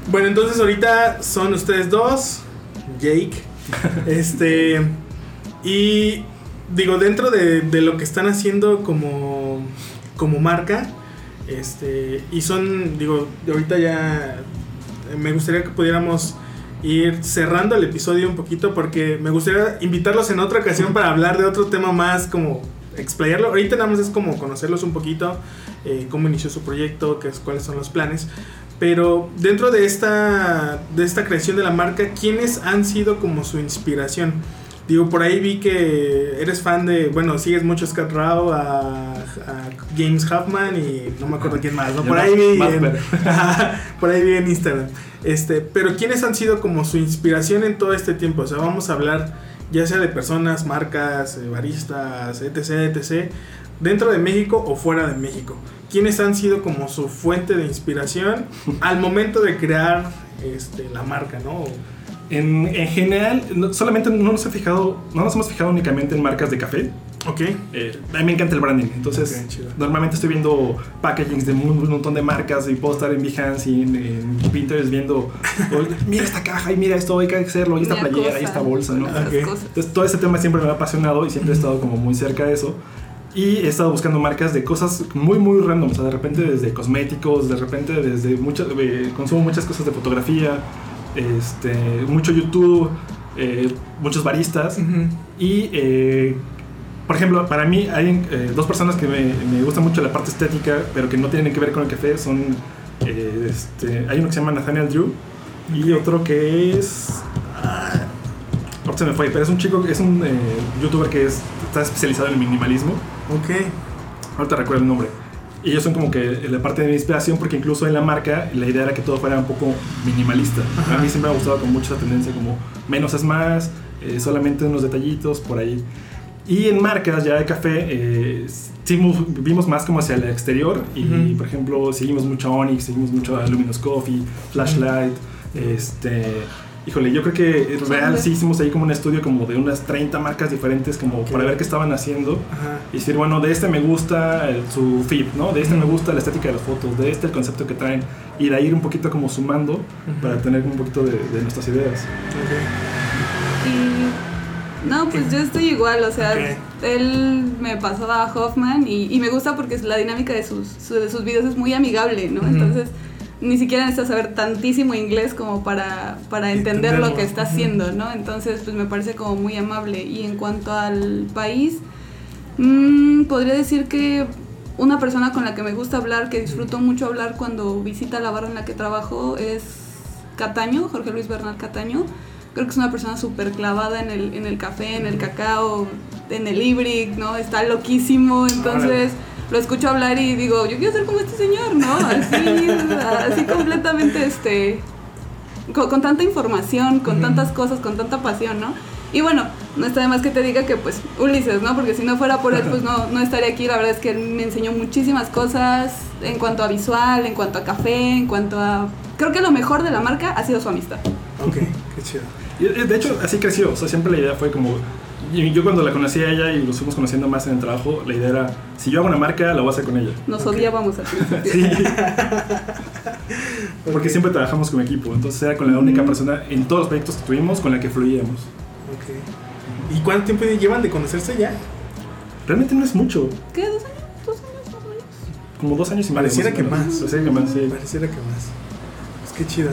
Bueno, entonces ahorita son ustedes dos. Jake. [LAUGHS] Este. Y. Digo, dentro de, de lo que están haciendo como. como marca. Este. Y son. Digo, ahorita ya. Me gustaría que pudiéramos ir cerrando el episodio un poquito. Porque me gustaría invitarlos en otra ocasión para hablar de otro tema más como. Explayarlo. Ahorita nada más es como conocerlos un poquito eh, cómo inició su proyecto, qué es, cuáles son los planes. Pero dentro de esta, de esta creación de la marca, ¿quiénes han sido como su inspiración? Digo, por ahí vi que eres fan de, bueno, sigues mucho a Scott Rao, a, a James Huffman y no me acuerdo quién más, ¿no? [LAUGHS] Por ahí vi en, [LAUGHS] por ahí vi en Instagram. Este, pero ¿quiénes han sido como su inspiración en todo este tiempo? O sea, vamos a hablar ya sea de personas, marcas, eh, baristas, etc, etc, dentro de México o fuera de México. ¿Quiénes han sido como su fuente de inspiración al momento de crear este, la marca, no? En, en general, no- solamente no nos, he fijado, no nos hemos fijado únicamente en marcas de café. Ok. Eh, a mí me encanta el branding, entonces Ok, chido. normalmente estoy viendo packagings de un, un montón de marcas y puedo estar en Behance y en, en Pinterest viendo, [LAUGHS] mira esta caja y mira esto, hay que hacerlo, y esta Mira playera y cosa, esta bolsa, ¿no? esas Ok. cosas. Entonces todo ese tema siempre me ha apasionado y siempre he estado como muy cerca de eso. Y he estado buscando marcas de cosas muy, muy random. O sea, de repente desde cosméticos, de repente desde muchas... eh, consumo muchas cosas de fotografía, este, mucho YouTube, eh, muchos baristas. Ujú. Y, eh, por ejemplo, para mí hay eh, dos personas que me, me gusta mucho la parte estética, pero que no tienen que ver con el café. Son, este, hay uno que se llama Nathaniel Drew y otro que es... ah, se me fue, pero es un chico, es un youtuber que es, está especializado en el minimalismo. Ok. Ahorita recuerdo el nombre. Y ellos son como que la parte de mi inspiración porque incluso en la marca la idea era que todo fuera un poco minimalista. A mí siempre me ha gustado con mucha tendencia como menos es más, eh, solamente unos detallitos por ahí. Y en marcas ya de café, eh, vimos más como hacia el exterior. Y por ejemplo, seguimos mucho Onyx, seguimos mucho Luminous Coffee, Flashlight, este Híjole, yo creo que real sí hicimos ahí como un estudio como de unas 30 marcas diferentes como para ver qué estaban haciendo. Y decir, bueno, de este me gusta su feed, ¿no? De este me gusta la estética de las fotos, de este el concepto que traen. Y de ahí ir un poquito como sumando para tener un poquito de, nuestras ideas. Y no, pues yo estoy igual, o sea, él me pasó a Hoffman y, me gusta porque la dinámica de sus, de sus videos es muy amigable, ¿no? Entonces ni siquiera necesitas saber tantísimo inglés como para, para entender lo que está haciendo, ¿no? Entonces, pues me parece como muy amable. Y en cuanto al país, mmm, podría decir que una persona con la que me gusta hablar, que disfruto mucho hablar cuando visita la barra en la que trabajo, es Cataño, Jorge Luis Bernal Cataño. Creo que es una persona súper clavada en el, en el café, en el cacao, en el ibric, ¿no? Está loquísimo, entonces lo escucho hablar y digo, yo quiero ser como este señor, ¿no? Así, así completamente, este, con, tanta información, con tantas cosas, con tanta pasión, ¿no? Y bueno, no está de más que te diga que pues Ulises, ¿no? Porque si no fuera por él, pues no, no estaría aquí. La verdad es que él me enseñó muchísimas cosas en cuanto a visual, en cuanto a café, en cuanto a... Creo que lo mejor de la marca ha sido su amistad. Ok, qué chido. De hecho, así creció. O sea, siempre la idea fue como yo cuando la conocí a ella y nos fuimos conociendo más en el trabajo, la idea era, si yo hago una marca, la voy a hacer con ella. Nos odiábamos al [LAUGHS] principio. sí. Porque siempre trabajamos como equipo, entonces era con la única persona en todos los proyectos que tuvimos con la que fluíamos. Ok. ¿Y cuánto tiempo llevan de conocerse ya? Realmente no es mucho. ¿Qué? ¿Dos años? ¿Dos años más o menos? Como dos años y medio. Pareciera que más. Pareciera que más, sí. Pareciera que más. Pues qué chido.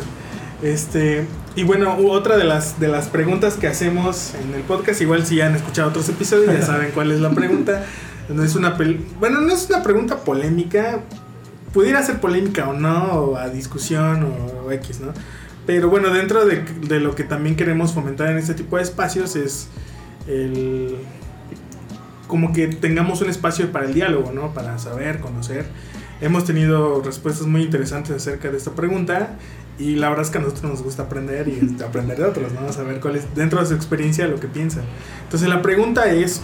Este, y bueno, otra de las, de las preguntas que hacemos en el podcast, igual si ya han escuchado otros episodios, ya saben cuál es la pregunta. [LAUGHS] No es una bueno, no es una pregunta polémica, pudiera ser polémica o no, o a discusión o, X, ¿no? Pero bueno, dentro de, de, lo que también queremos fomentar en este tipo de espacios es el como que tengamos un espacio para el diálogo, ¿no? Para saber, conocer. Hemos tenido respuestas muy interesantes acerca de esta pregunta y la verdad es que a nosotros nos gusta aprender y este, aprender de otros, ¿no? Saber cuál es dentro de su experiencia lo que piensan. Entonces la pregunta es,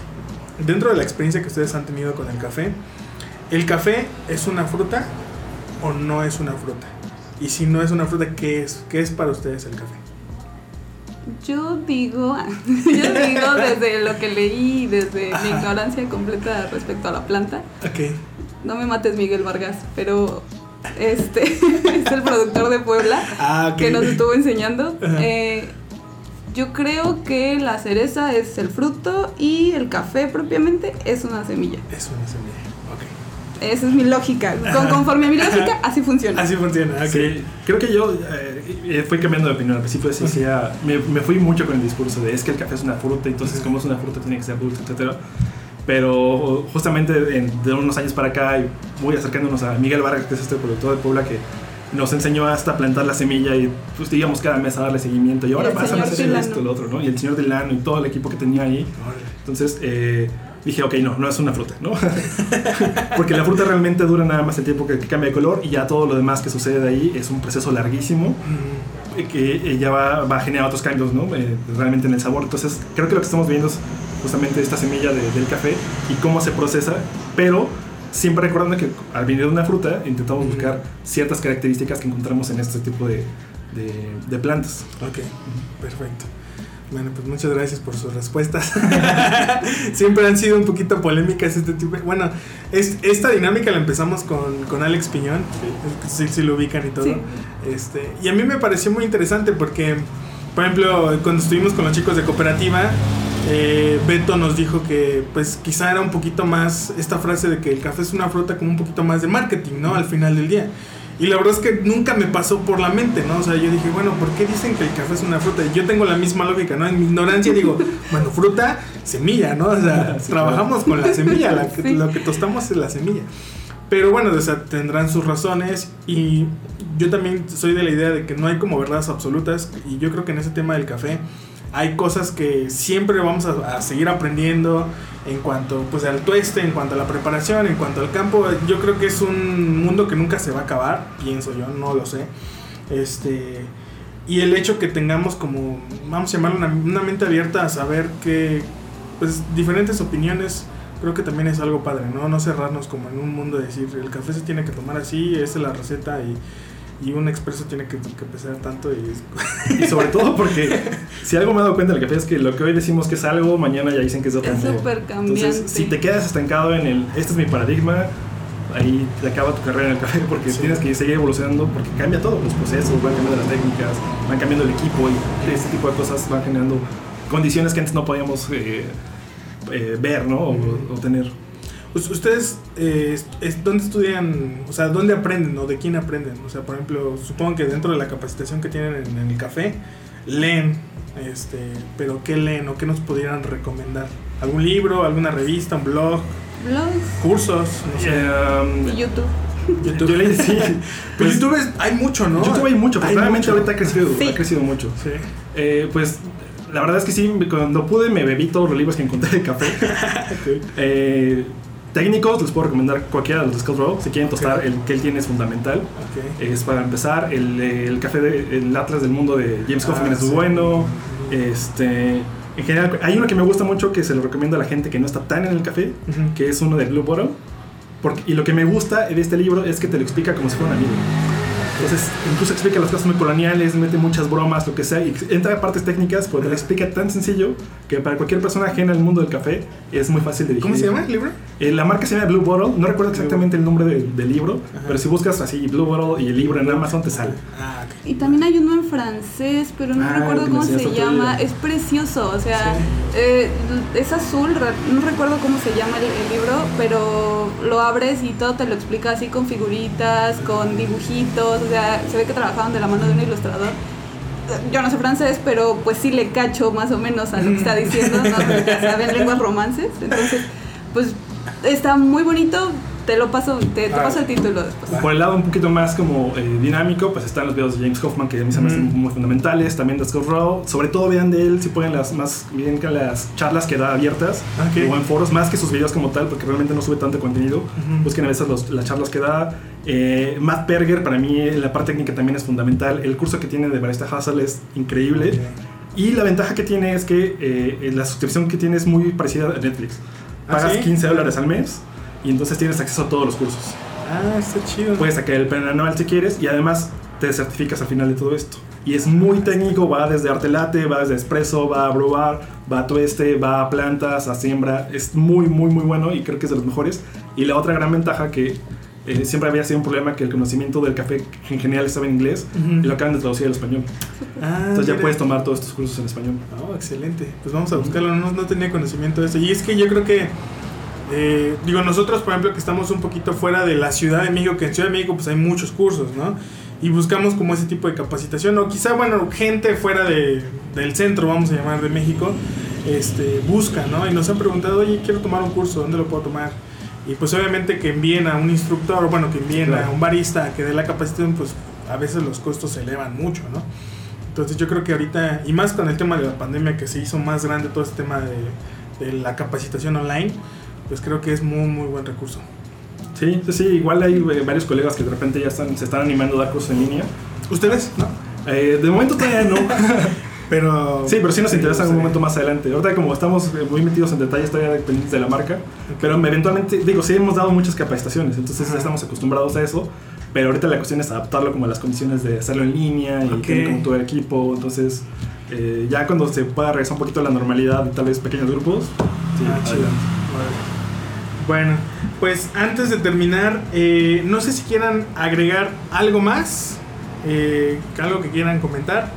dentro de la experiencia que ustedes han tenido con el café, ¿el café es una fruta o no es una fruta? Y si no es una fruta, ¿qué es? ¿Qué es para ustedes el café? Yo digo, [LAUGHS] yo digo desde lo que leí, desde mi ignorancia completa respecto a la planta. Ok. No me mates, Miguel Vargas, pero este [LAUGHS] es el productor de Puebla ah, que nos estuvo enseñando. Eh, yo creo que la cereza es el fruto y el café propiamente es una semilla. Es una semilla, ok. Esa es mi lógica. Con, conforme a mi lógica, así funciona. Así funciona, Sí, creo que yo eh, fui cambiando de opinión. Al principio decía, me, me, fui mucho con el discurso de es que el café es una fruta, entonces como es una fruta tiene que ser dulce, etcétera pero justamente de unos años para acá, y muy acercándonos a Miguel Vargas, que es este productor de Puebla, que nos enseñó hasta plantar la semilla y pues digamos cada mes a darle seguimiento y ahora pasa a hacer esto, lo otro, ¿no? Y el señor Delano y todo el equipo que tenía ahí. Entonces eh, dije, ok, no, no es una fruta, ¿no? [LAUGHS] Porque la fruta realmente dura nada más el tiempo que, cambia de color y ya todo lo demás que sucede de ahí es un proceso larguísimo que ya va, va, a generar otros cambios, ¿no? Eh, realmente en el sabor. Entonces creo que lo que estamos viendo es justamente esta semilla del café y cómo se procesa, pero siempre recordando que al venir de una fruta intentamos buscar ciertas características que encontramos en este tipo de, de, plantas. Ok, perfecto. Bueno, pues muchas gracias por sus respuestas. [LAUGHS] Siempre han sido un poquito polémicas este tipo. Bueno, es, esta dinámica la empezamos con, con Alex Piñón, si, si, lo ubican y todo. Este, y a mí me pareció muy interesante porque, por ejemplo, cuando estuvimos con los chicos de cooperativa, eh, Beto nos dijo que pues quizá era un poquito más esta frase de que el café es una fruta como un poquito más de marketing, ¿no? Al final del día. Y la verdad es que nunca me pasó por la mente, ¿no? O sea, yo dije, bueno, ¿por qué dicen que el café es una fruta? Y yo tengo la misma lógica, ¿no? En mi ignorancia digo, [LAUGHS] bueno, fruta, semilla, ¿no? O sea, trabajamos con la semilla, lo que tostamos es la semilla. Pero bueno, o sea, tendrán sus razones y yo también soy de la idea de que no hay como verdades absolutas y yo creo que en ese tema del café hay cosas que siempre vamos a, seguir aprendiendo en cuanto pues al tueste, en cuanto a la preparación, en cuanto al campo, yo creo que es un mundo que nunca se va a acabar, pienso yo, no lo sé. Este y el hecho que tengamos como vamos a llamarlo una, una mente abierta a saber que pues diferentes opiniones creo que también es algo padre, ¿no? No cerrarnos como en un mundo de decir, el café se tiene que tomar así, esa es la receta y, y un expreso tiene que, que pesar tanto y... [LAUGHS] Y sobre todo porque si algo me he dado cuenta del café es que lo que hoy decimos que es algo, mañana ya dicen que es súper cambiante. Entonces, si te quedas estancado en el, este es mi paradigma, ahí te acaba tu carrera en el café porque Sí. tienes que seguir evolucionando porque cambia todo, los procesos, van cambiando las técnicas, van cambiando el equipo y este tipo de cosas van generando condiciones que antes no podíamos eh, eh, ver, ¿no? O, o tener. Us- ¿Ustedes eh, es- dónde estudian, o sea, dónde aprenden o de quién aprenden? O sea, por ejemplo, supongo que dentro de la capacitación que tienen en, en el café, leen, este, pero ¿qué leen o qué nos pudieran recomendar? ¿Algún libro, alguna revista, un blog, Blogs cursos? No sé. Eh, y YouTube. YouTube. yo leí, sí. [LAUGHS] Pero Pues, YouTube es- hay mucho, ¿no? YouTube hay mucho, pero realmente ahorita ha crecido, Sí. ha crecido mucho. Sí. Eh, pues la verdad es que sí, cuando pude me bebí todos los libros que encontré de café. [LAUGHS] Ok. Eh, técnicos, les puedo recomendar cualquiera de los de Scott. Si quieren tostar, Ok. el que él tiene es fundamental. Ok. Es para empezar, el, el café, de, el Atlas del Mundo de James Ah, Hoffman es muy sí. bueno. Este, en general, hay uno que me gusta mucho que se lo recomiendo a la gente que no está tan en el café, Ujú. que es uno de Blue Bottle. Porque, y lo que me gusta de este libro es que te lo explica como si fuera un amigo. Entonces, incluso explica las cosas muy coloniales, mete muchas bromas, lo que sea, y entra a partes técnicas, pero te lo explica tan sencillo que para cualquier persona ajena al mundo del café es muy fácil de digerir. ¿Cómo se llama el libro? Eh, la marca se llama Blue Bottle, no recuerdo exactamente el nombre del, del libro, Ajá. pero si buscas así Blue Bottle y el libro en Amazon te sale. Ah, ok. Y también hay uno en francés, pero no Ah, recuerdo cómo se llama. Es precioso, o sea, Sí. eh, es azul, no recuerdo cómo se llama el, el libro, pero lo abres y todo te lo explica así con figuritas, con dibujitos, o sea, se ve que trabajaban de la mano de un ilustrador. Yo no sé francés, pero pues sí le cacho más o menos a lo que está [LAUGHS] diciendo, ¿no? Porque saben lenguas romances, entonces, pues está muy bonito. Te lo paso, te, te Ah. paso el título después. Por el lado un poquito más como eh, dinámico, pues están los videos de James Hoffman que a mí se me hacen muy fundamentales, también de Scott Rowe, sobre todo vean de él si pueden las más bien que las charlas que da abiertas Ok. o en foros, más que sus videos como tal, porque realmente no sube tanto contenido, Ujú. busquen a veces los- las charlas que da. Eh, Matt Berger para mí la parte técnica también es fundamental, el curso que tiene de Barista Hustle es increíble. Ok. Y la ventaja que tiene es que eh, la suscripción que tiene es muy parecida a Netflix. ¿Ah, Pagas sí? 15 dólares al mes y entonces tienes acceso a todos los cursos. Ah, está chido. Puedes sacar el plan anual si quieres y además te certificas al final de todo esto. Y es muy técnico, va desde arte latte, va desde espresso, va a brewer, va a tueste, va a plantas, a siembra. Es muy, muy, muy bueno y creo que es de los mejores. Y la otra gran ventaja que eh, siempre había sido un problema que el conocimiento del café en general estaba en inglés Ujú. y lo acaban de traducir al español. Ah, Entonces ya mira. puedes tomar todos estos cursos en español. Oh, excelente. Pues vamos a buscarlo. No, no tenía conocimiento de eso. Y es que yo creo que, eh, digo, nosotros, por ejemplo, que estamos un poquito fuera de la Ciudad de México, que en Ciudad de México pues hay muchos cursos, ¿no? Y buscamos como ese tipo de capacitación. O quizá, bueno, gente fuera de, del centro, vamos a llamar, de México, este, busca, ¿no? Y nos han preguntado, oye, quiero tomar un curso, ¿dónde lo puedo tomar? Y pues obviamente que envíen a un instructor, bueno, que envíen a Claro. un barista a que dé la capacitación, pues a veces los costos se elevan mucho, ¿no? Entonces yo creo que ahorita, y más con el tema de la pandemia que se hizo más grande todo este tema de, de la capacitación online, pues creo que es muy, muy buen recurso. Sí, sí, sí. Igual hay eh, varios colegas que de repente ya están, se están animando a dar cursos en línea. ¿Ustedes? ¿No? Eh, de momento todavía no. [LAUGHS] Pero... Sí, pero sí nos interesa en un momento más adelante. Ahorita como estamos eh, muy metidos en detalles todavía dependientes de la marca, pero eventualmente, digo, sí hemos dado muchas capacitaciones, entonces Ajá. ya estamos acostumbrados a eso, pero ahorita la cuestión es adaptarlo como a las condiciones de hacerlo en línea y Ok. tener como todo el equipo, entonces eh, ya cuando se pueda regresar un poquito a la normalidad, tal vez pequeños grupos, sí, Ah, chido. adelante. Bueno, pues antes de terminar, eh, no sé si quieran agregar algo más, eh, algo que quieran comentar.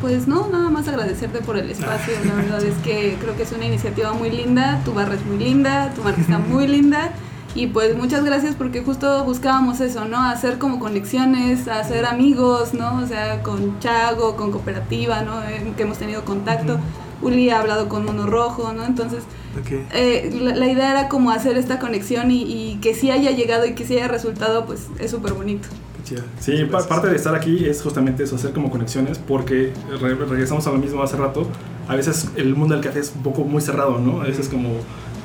Pues no, nada más agradecerte por el espacio. La [LAUGHS] verdad es que creo que es una iniciativa muy linda. Tu barra es muy linda, tu marca está muy linda. Y pues muchas gracias porque justo buscábamos eso, ¿no? Hacer como conexiones, hacer amigos, ¿no? O sea, con Chago, con Cooperativa, ¿no? Eh, que hemos tenido contacto. Uli ha hablado con Mono Rojo, ¿no? Entonces, Ok. eh, la, la idea era como hacer esta conexión y, y que sí haya llegado y que sí haya resultado, pues es súper bonito. Qué chido. Sí, pa- parte de estar aquí es justamente eso, hacer como conexiones, porque re- regresamos a lo mismo hace rato. a veces el mundo del café es un poco muy cerrado, ¿no? A veces como,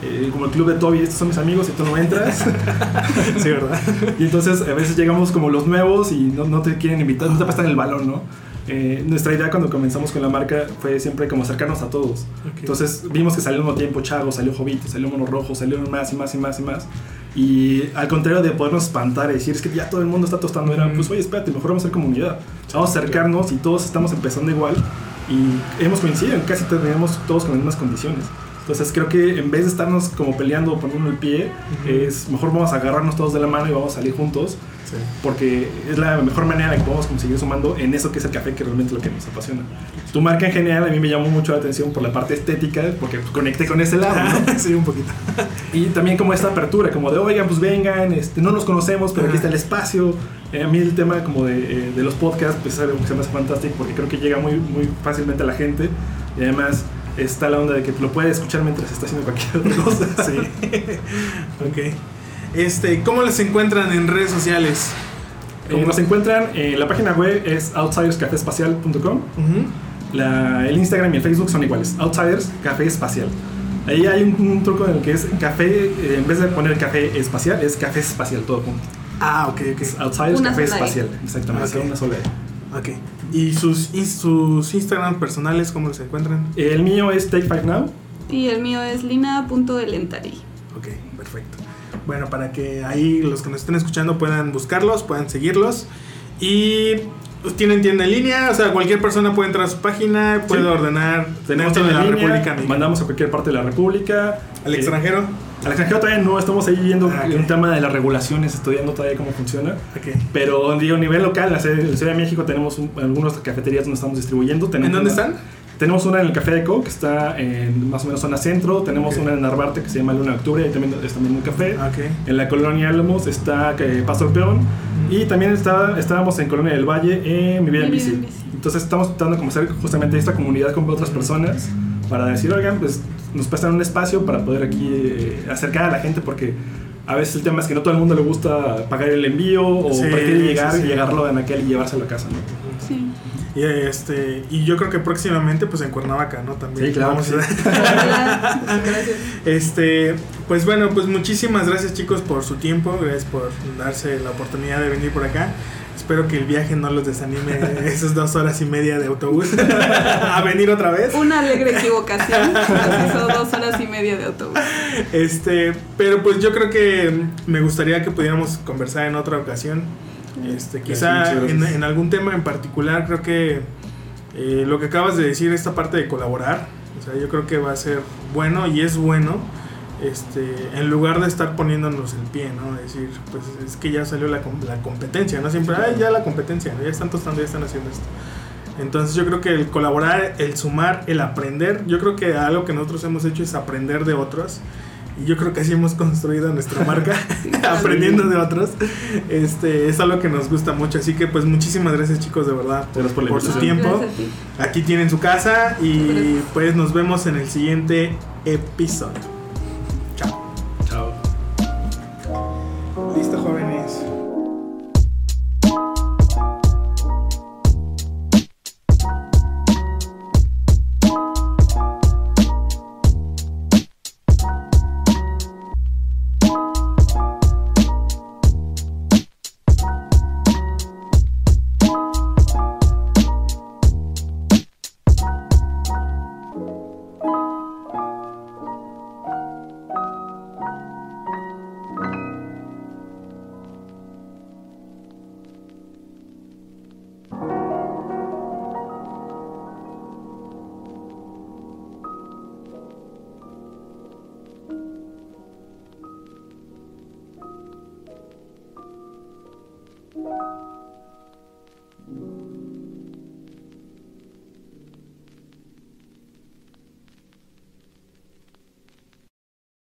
eh, como el club de Toby, estos son mis amigos y tú no entras. [LAUGHS] Sí, ¿verdad? y entonces a veces llegamos como los nuevos y no, no te quieren invitar, no te prestan el balón, ¿no? Eh, nuestra idea cuando comenzamos con la marca fue siempre como acercarnos a todos. Ok. Entonces vimos que salió al mismo tiempo Chago, salió Jovito, salió Mono Rojo, salieron más y más y más y más. Y al contrario de podernos espantar y decir es que ya todo el mundo está tostando, era pues oye, espérate, mejor vamos a ser comunidad. Vamos a acercarnos y todos estamos empezando igual y hemos coincidido, casi tenemos todos con las mismas condiciones. Entonces creo que en vez de estarnos como peleando o poniendo el pie, Ujú. es mejor vamos a agarrarnos todos de la mano y vamos a salir juntos Sí. porque es la mejor manera en que podemos conseguir sumando en eso que es el café, que realmente es lo que nos apasiona. Tu marca en general a mí me llamó mucho la atención por la parte estética, porque conecté con ese lado, ¿no? [LAUGHS] sí, un poquito. Y también como esta apertura, como de, oigan, pues vengan, este, no nos conocemos, pero aquí está el espacio. Eh, a mí el tema como de, eh, de los podcasts, pues es algo que se me hace fantástico, porque creo que llega muy, muy fácilmente a la gente. Y además está la onda de que lo puede escuchar mientras está haciendo cualquier otra cosa. [LAUGHS] Sí. [LAUGHS] ok. Este, ¿cómo les encuentran en redes sociales? Eh, nos encuentran, en la página web es outsiderscafespacial.com. Ujú. La- el Instagram y el Facebook son iguales. Outsiders Café Espacial. Ahí hay un, un truco en el que es café, eh, en vez de poner café espacial, es café espacial, todo junto. Ah, ok, ok. Es Outsiders Una Café E. Espacial, exactamente, Ok. una sola E. Ok. ¿Y sus, ins- sus Instagram personales cómo los encuentran? El mío es Take Five Now. Y el mío es lina.elentari. Ok, perfecto. Bueno, para que ahí los que nos estén escuchando puedan buscarlos, puedan seguirlos. Y pues, tienen tienda en línea, o sea, cualquier persona puede entrar a su página, puede Sí. ordenar Tenemos la en línea, República Mexicana. mandamos a cualquier parte de la República. ¿Al Eh, extranjero? Al extranjero todavía no, estamos ahí viendo Ah, ok. un tema de las regulaciones, estudiando todavía cómo funciona. Ok. Pero digo, a nivel local, en la Ciudad en de México tenemos un- algunas cafeterías donde estamos distribuyendo. ¿En Tenemos dónde una- están? Tenemos una en el Café de Co, que está en más o menos zona centro. Tenemos Ok. una en Narvarte que se llama Luna de Octubre, ahí también es también un café. Ok. En la colonia Álamos está eh, Pastor Peón. Y también está, estábamos en Colonia del Valle en Mi Vida en Bici. en. Entonces estamos tratando de hacer justamente esta comunidad con otras personas para decir, oigan, pues nos prestan un espacio para poder aquí eh, acercar a la gente porque a veces el tema es que no todo el mundo le gusta pagar el envío o Sí, prefiere llegar sí, sí. y llegarlo en aquel y llevárselo a casa, ¿no? Sí. Y, este, y yo creo que próximamente pues en Cuernavaca, ¿no? También. Sí, claro Vamos a-. [LAUGHS] Gracias. Este, pues bueno, pues muchísimas gracias chicos por su tiempo, gracias por darse la oportunidad de venir por acá. Espero que el viaje no los desanime [LAUGHS] esas dos horas y media de autobús [LAUGHS] a venir otra vez. Una alegre equivocación. [LAUGHS] Hizo dos horas y media de autobús. Este, pero pues yo creo que me gustaría que pudiéramos conversar en otra ocasión. Este, quizá en algún tema en particular, creo que eh, lo que acabas de decir, esta parte de colaborar, o sea, yo creo que va a ser bueno y es bueno. Este, en lugar de estar poniéndonos el pie, ¿no? Decir, pues es que ya salió la, la competencia, ¿no? Siempre, ay, ya la competencia, ¿no? ya están tostando, ya están haciendo esto. Entonces yo creo que el colaborar, el sumar, el aprender, yo creo que algo que nosotros hemos hecho es aprender de otros. Y yo creo que así hemos construido nuestra [LAUGHS] marca, [LAUGHS] aprendiendo de otros. Este, es algo que nos gusta mucho. Así que pues muchísimas gracias chicos de verdad Gracias por por su tiempo. Aquí tienen su casa y pues nos vemos en el siguiente episodio.